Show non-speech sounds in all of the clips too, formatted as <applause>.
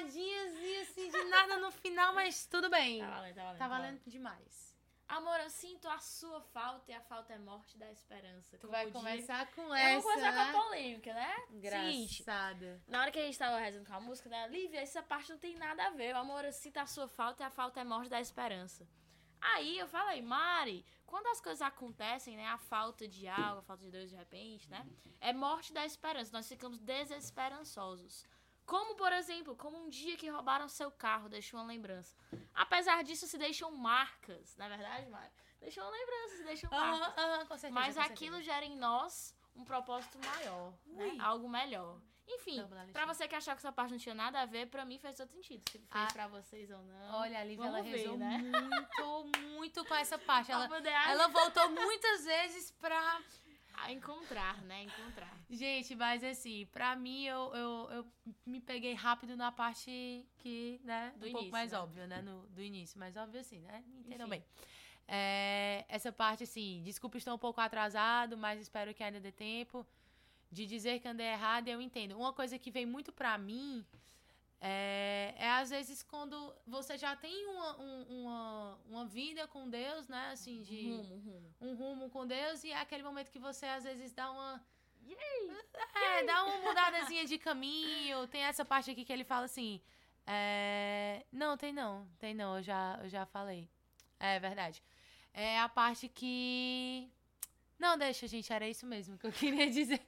Um erradinhozinho assim de nada no final, mas tudo bem. Tá valendo, tá valendo. Tá valendo demais. Amor, eu sinto a sua falta e a falta é morte da esperança. Tu vai diz- começar com Eu essa, vou começar né? com a polêmica, né? Seguinte, Engraçada. na hora que a gente tava rezando com a música, né? Lívia, essa parte não tem nada a ver. O amor, eu sinto a sua falta e a falta é morte da esperança. Aí eu falei, Mari, quando as coisas acontecem, né? A falta de algo, a falta de Deus de repente, né? É morte da esperança. Nós ficamos desesperançosos. Como, por exemplo, como um dia que roubaram seu carro, deixou uma lembrança. Apesar disso, se deixam marcas, não é verdade, Mari? Deixam uma lembrança, se deixam marcas. Aham, aham, com certeza. Mas com aquilo certeza. gera em nós um propósito maior, né? Algo melhor. Enfim, pra você que achava que essa parte não tinha nada a ver, pra mim fez todo sentido. Se fez Ah. pra vocês ou não. Olha, a Lívia, ela ver, rezou né? muito, muito com essa parte. <laughs> Ela, ela voltou muitas vezes pra a encontrar, né? Encontrar. Gente, mas assim, pra mim eu, eu, eu me peguei rápido na parte que, né, Do um pouco início, mais né? óbvia, né, no, do início, mais óbvio assim, né, me entendam Enfim. bem. É, essa parte, assim, desculpa, estou um pouco atrasado, mas espero que ainda dê tempo de dizer que andei errado eu entendo. Uma coisa que vem muito pra mim é, é às vezes quando você já tem uma, um- uma, uma vida com Deus, né, assim, de Rumo, rumo. um rumo com Deus e é aquele momento que você às vezes dá uma é, dá uma mudadazinha de caminho. Tem essa parte aqui que ele fala assim: é, Não, tem não, tem não, eu já, eu já falei. É verdade. É a parte que. Não, deixa, gente, era isso mesmo que eu <laughs> queria dizer.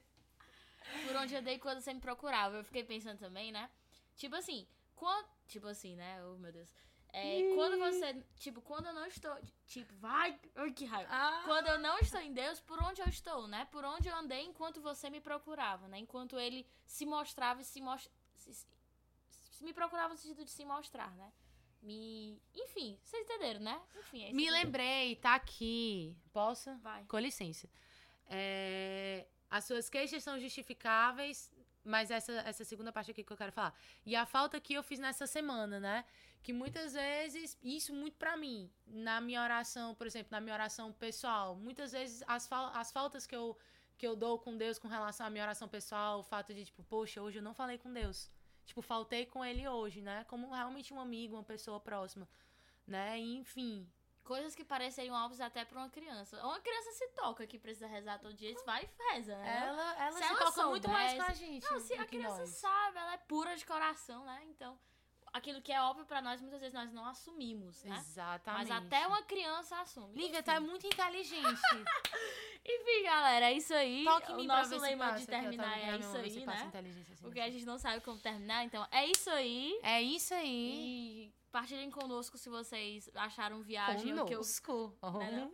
Por onde eu dei quando você me procurava. Eu fiquei pensando também, né? Tipo assim, quando. Tipo assim, né? Oh, meu Deus. É, quando você. Tipo, quando eu não estou. Tipo, vai. Ai, que raiva. Quando eu não estou em Deus, por onde eu estou, né? Por onde eu andei enquanto você me procurava, né? Enquanto ele se mostrava e se mostrava. Me procurava no sentido de se mostrar, né? Me. Enfim, vocês entenderam, né? Enfim, é isso Me lembrei, tá aqui. Posso? Vai. Com licença. É, as suas queixas são justificáveis, mas essa, essa segunda parte aqui que eu quero falar. E a falta que eu fiz nessa semana, né? Que muitas vezes, isso muito pra mim, na minha oração, por exemplo, na minha oração pessoal, muitas vezes as, fal as faltas que eu, que eu dou com Deus com relação à minha oração pessoal, o fato de, tipo, poxa, hoje eu não falei com Deus. Tipo, faltei com ele hoje, né? Como realmente um amigo, uma pessoa próxima, né? Enfim, Coisas que pareceriam óbvias até pra uma criança. Uma criança se toca que precisa rezar todo dia, isso vai e reza, né? Ela, ela Se se ela toca muito mais com a gente. Não, se a criança nós. sabe, ela é pura de coração, né? Então, aquilo que é óbvio pra nós, muitas vezes nós não assumimos, né? Exatamente. Mas até uma criança assume. Lívia, Enfim. tá muito inteligente. <laughs> Enfim, galera, é isso aí. Toque o nosso lema de terminar é isso aí, né? assim. Porque a gente não sabe como terminar, então é isso aí. É isso aí. E partilhem conosco se vocês acharam viagem o que eu. Conosco. Né?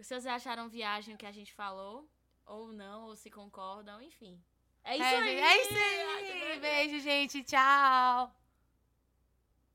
Se vocês acharam viagem o que a gente falou, ou não, ou se concordam, enfim. É isso É, aí. é isso aí. <laughs> Beijo, gente. Tchau.